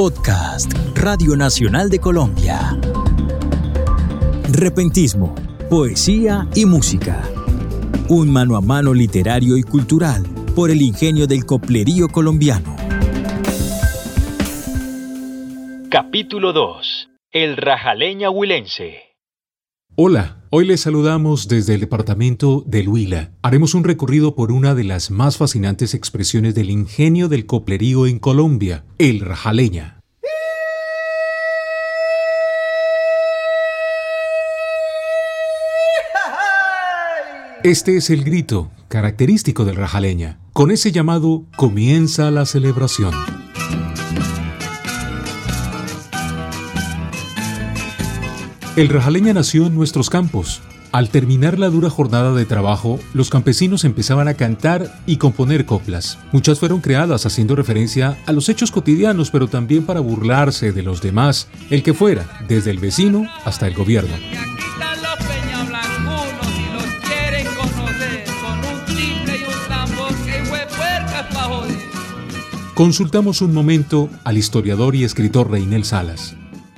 Podcast Radio Nacional de Colombia. Repentismo, poesía y música. Un mano a mano literario y cultural por el ingenio del coplerío colombiano. Capítulo 2. El rajaleña huilense. Hola, hoy les saludamos desde el departamento de Huila. Haremos un recorrido por una de las más fascinantes expresiones del ingenio del coplerío en Colombia, el rajaleña. Este es el grito característico del rajaleña. Con ese llamado comienza la celebración. El rajaleña nació en nuestros campos. Al terminar la dura jornada de trabajo, los campesinos empezaban a cantar y componer coplas. Muchas fueron creadas haciendo referencia a los hechos cotidianos, pero también para burlarse de los demás, el que fuera, desde el vecino hasta el gobierno. Consultamos un momento al historiador y escritor Reinel Salas.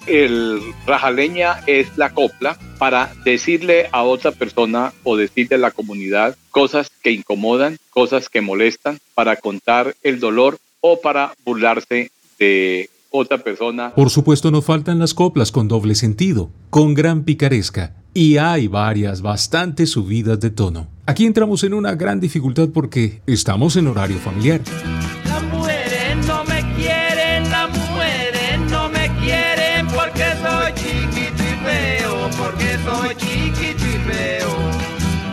El rajaleña es la copla para decirle a otra persona o decirle a la comunidad cosas que incomodan, cosas que molestan, para contar el dolor o para burlarse de otra persona. Por supuesto no faltan las coplas con doble sentido, con gran picaresca, y hay varias bastante subidas de tono. Aquí entramos en una gran dificultad porque estamos en horario familiar. porque soy chiquitipeo.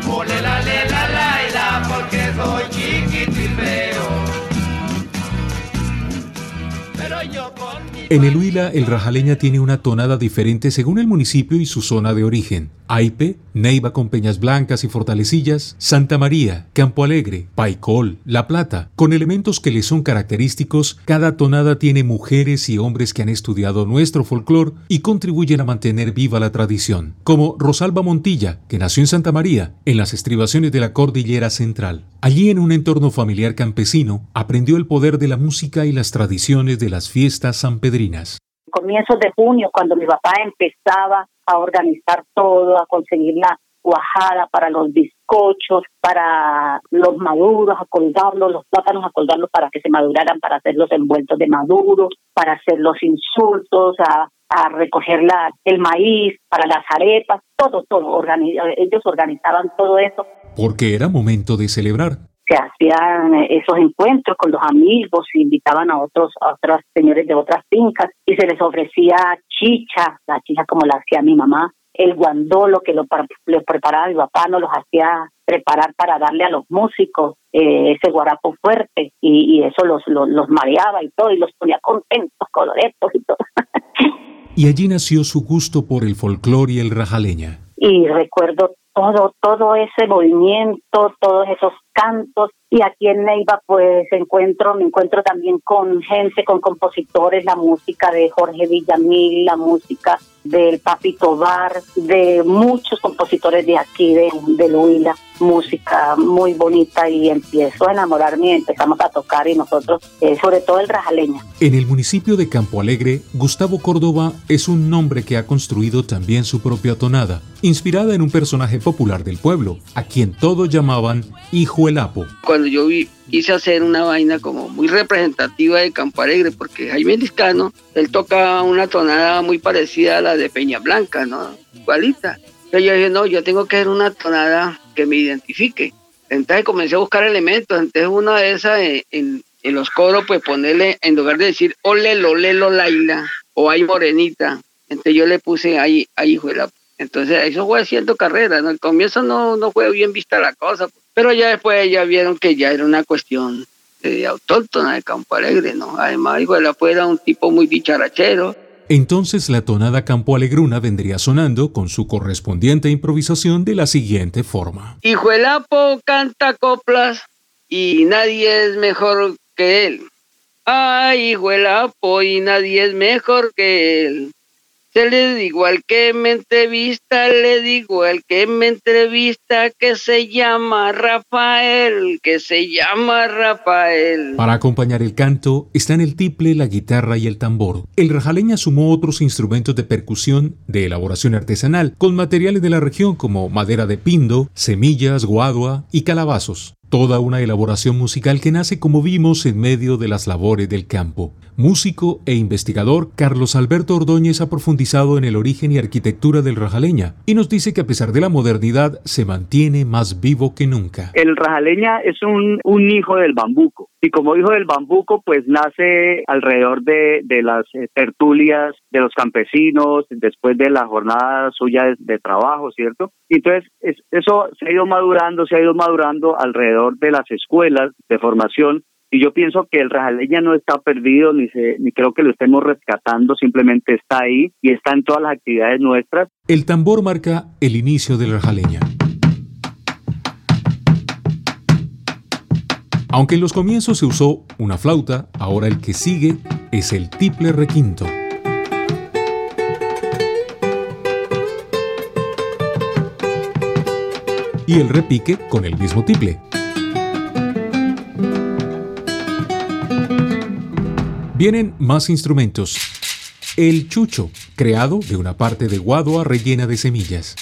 Ole la le la la y la porque soy chiquitipeo. Pero yo en el Huila, el rajaleña tiene una tonada diferente según el municipio y su zona de origen. Aipe, Neiva con Peñas Blancas y Fortalecillas, Santa María, Campo Alegre, Paicol, La Plata. Con elementos que le son característicos, cada tonada tiene mujeres y hombres que han estudiado nuestro folclore y contribuyen a mantener viva la tradición, como Rosalba Montilla, que nació en Santa María, en las estribaciones de la Cordillera Central. Allí, en un entorno familiar campesino, aprendió el poder de la música y las tradiciones de las fiestas sanpedrinas comienzos de junio, cuando mi papá empezaba a organizar todo, a conseguir la cuajada para los bizcochos, para los maduros, a colgarlos, los plátanos, a colgarlos para que se maduraran, para hacer los envueltos de maduros, para hacer los insultos, a, a recoger la, el maíz, para las arepas, todo, todo. ellos organizaban todo eso. Porque era momento de celebrar se hacían esos encuentros con los amigos, se invitaban a otros, a otros señores de otras fincas y se les ofrecía chicha, la chicha como la hacía mi mamá, el guandolo que lo, preparaba mi papá, nos los hacía preparar para darle a los músicos eh, ese guarapo fuerte y, eso los, los, los, mareaba y todo y los ponía contentos, coloretos y todo. y allí nació su gusto por el folclore y el rajaleña. Y recuerdo todo, todo ese movimiento, todos esos cantos. Y aquí en Neiva pues encuentro, me encuentro también con gente, con compositores, la música de Jorge Villamil, la música del Papito Bar, de muchos compositores de aquí, de, de Luila, música muy bonita y empiezo a enamorarme y empezamos a tocar y nosotros, eh, sobre todo el rajaleña. En el municipio de Campo Alegre, Gustavo Córdoba es un nombre que ha construido también su propia tonada, inspirada en un personaje popular del pueblo, a quien todos llamaban Hijo Cuando yo vi, quise hacer una vaina como muy representativa de Campo Alegre, porque Jaime Liscano, él toca una tonada muy parecida a la de Peña Blanca, ¿no? Igualita. Entonces yo dije, no, yo tengo que hacer una tonada que me identifique. Entonces comencé a buscar elementos, entonces una de esas en, en, los coros, pues ponerle, en lugar de decir ole, lo, laila, o ay, morenita, entonces yo le puse ahí, ahí, hijo Entonces eso fue haciendo carrera, ¿no? Al comienzo no, no fue bien vista la cosa, pero ya después ya vieron que ya era una cuestión de autóctona de Campo Alegre, ¿no? Además, la era un tipo muy dicharachero. Entonces la tonada Campo Alegruna vendría sonando con su correspondiente improvisación de la siguiente forma. Hijo el Apo canta coplas y nadie es mejor que él. Ay, hijo el Apo y nadie es mejor que él. Se le digo al que me entrevista, le digo al que me entrevista que se llama Rafael, que se llama Rafael. Para acompañar el canto están el tiple, la guitarra y el tambor. El rajaleña sumó otros instrumentos de percusión de elaboración artesanal con materiales de la región como madera de pindo, semillas, guadua y calabazos. Toda una elaboración musical que nace como vimos en medio de las labores del campo. Músico e investigador, Carlos Alberto Ordóñez ha profundizado en el origen y arquitectura del rajaleña y nos dice que a pesar de la modernidad se mantiene más vivo que nunca. El rajaleña es un, un hijo del bambuco y como hijo del bambuco pues nace alrededor de, de las eh, tertulias de los campesinos después de la jornada suya de, trabajo, ¿cierto? Entonces es, eso se ha ido madurando, se ha ido madurando alrededor de las escuelas de formación y yo pienso que el rajaleña no está perdido, ni, ni creo que lo estemos rescatando, simplemente está ahí y está en todas las actividades nuestras. El tambor marca el inicio del rajaleña. Aunque en los comienzos se usó una flauta, ahora el que sigue es el tiple requinto. Y el repique con el mismo tiple. Vienen más instrumentos. El chucho, creado de una parte de guadua rellena de semillas.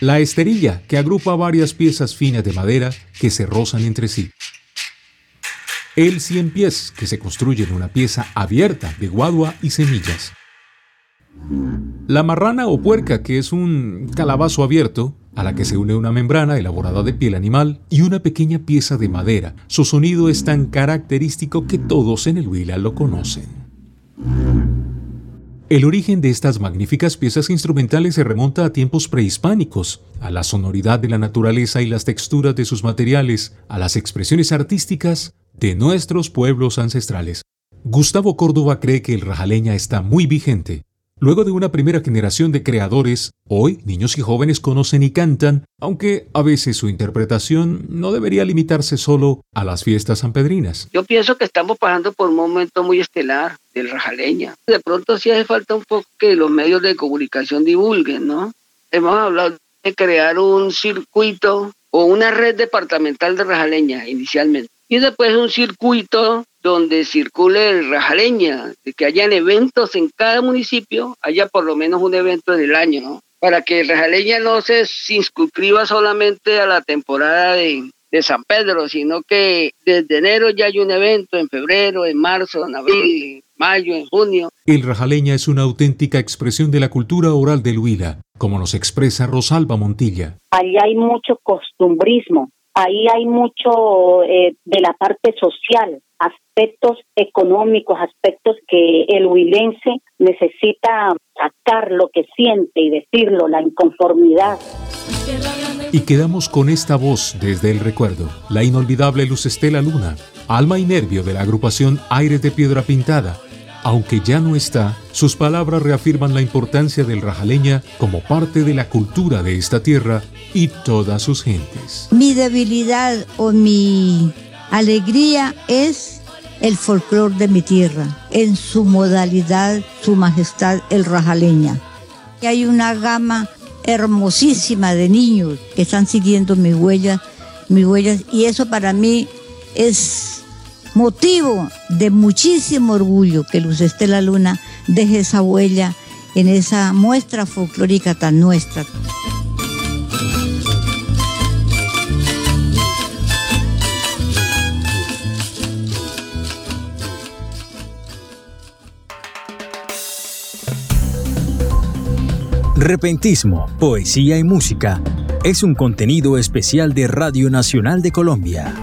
La esterilla, que agrupa varias piezas finas de madera que se rozan entre sí. El cien pies, que se construye en una pieza abierta de guadua y semillas. La marrana o puerca, que es un calabazo abierto a la que se une una membrana elaborada de piel animal y una pequeña pieza de madera. Su sonido es tan característico que todos en el Huila lo conocen. El origen de estas magníficas piezas instrumentales se remonta a tiempos prehispánicos, a la sonoridad de la naturaleza y las texturas de sus materiales, a las expresiones artísticas de nuestros pueblos ancestrales. Gustavo Córdoba cree que el rajaleña está muy vigente Luego de una primera generación de creadores, hoy niños y jóvenes conocen y cantan, aunque a veces su interpretación no debería limitarse solo a las fiestas sanpedrinas. Yo pienso que estamos pasando por un momento muy estelar del rajaleña. De pronto sí hace falta un poco que los medios de comunicación divulguen, ¿no? Hemos hablado de crear un circuito o una red departamental de rajaleña inicialmente. Y después un circuito donde circule el rajaleña, de que hayan eventos en cada municipio, haya por lo menos un evento en el año, ¿no? Para que el rajaleña no se inscriba solamente a la temporada de, de San Pedro, sino que desde enero ya hay un evento, en febrero, en marzo, en abril, en mayo, en junio. El rajaleña es una auténtica expresión de la cultura oral del Huila, como nos expresa Rosalba Montilla. Ahí hay mucho costumbrismo, ahí hay mucho eh, de la parte social, aspectos económicos, aspectos que el huilense necesita sacar lo que siente y decirlo, la inconformidad. Y quedamos con esta voz desde el recuerdo, la inolvidable Luz Estela Luna, alma y nervio de la agrupación Aires de Piedra Pintada. Aunque ya no está, sus palabras reafirman la importancia del rajaleña como parte de la cultura de esta tierra y todas sus gentes. Mi debilidad o mi alegría es el folclor de mi tierra, en su modalidad, su majestad, el rajaleña. Y hay una gama hermosísima de niños que están siguiendo mis huellas, mis huellas, y eso para mí es motivo de muchísimo orgullo que Luz Estela Luna deje esa huella en esa muestra folclórica tan nuestra. Repentismo, poesía y música es un contenido especial de Radio Nacional de Colombia.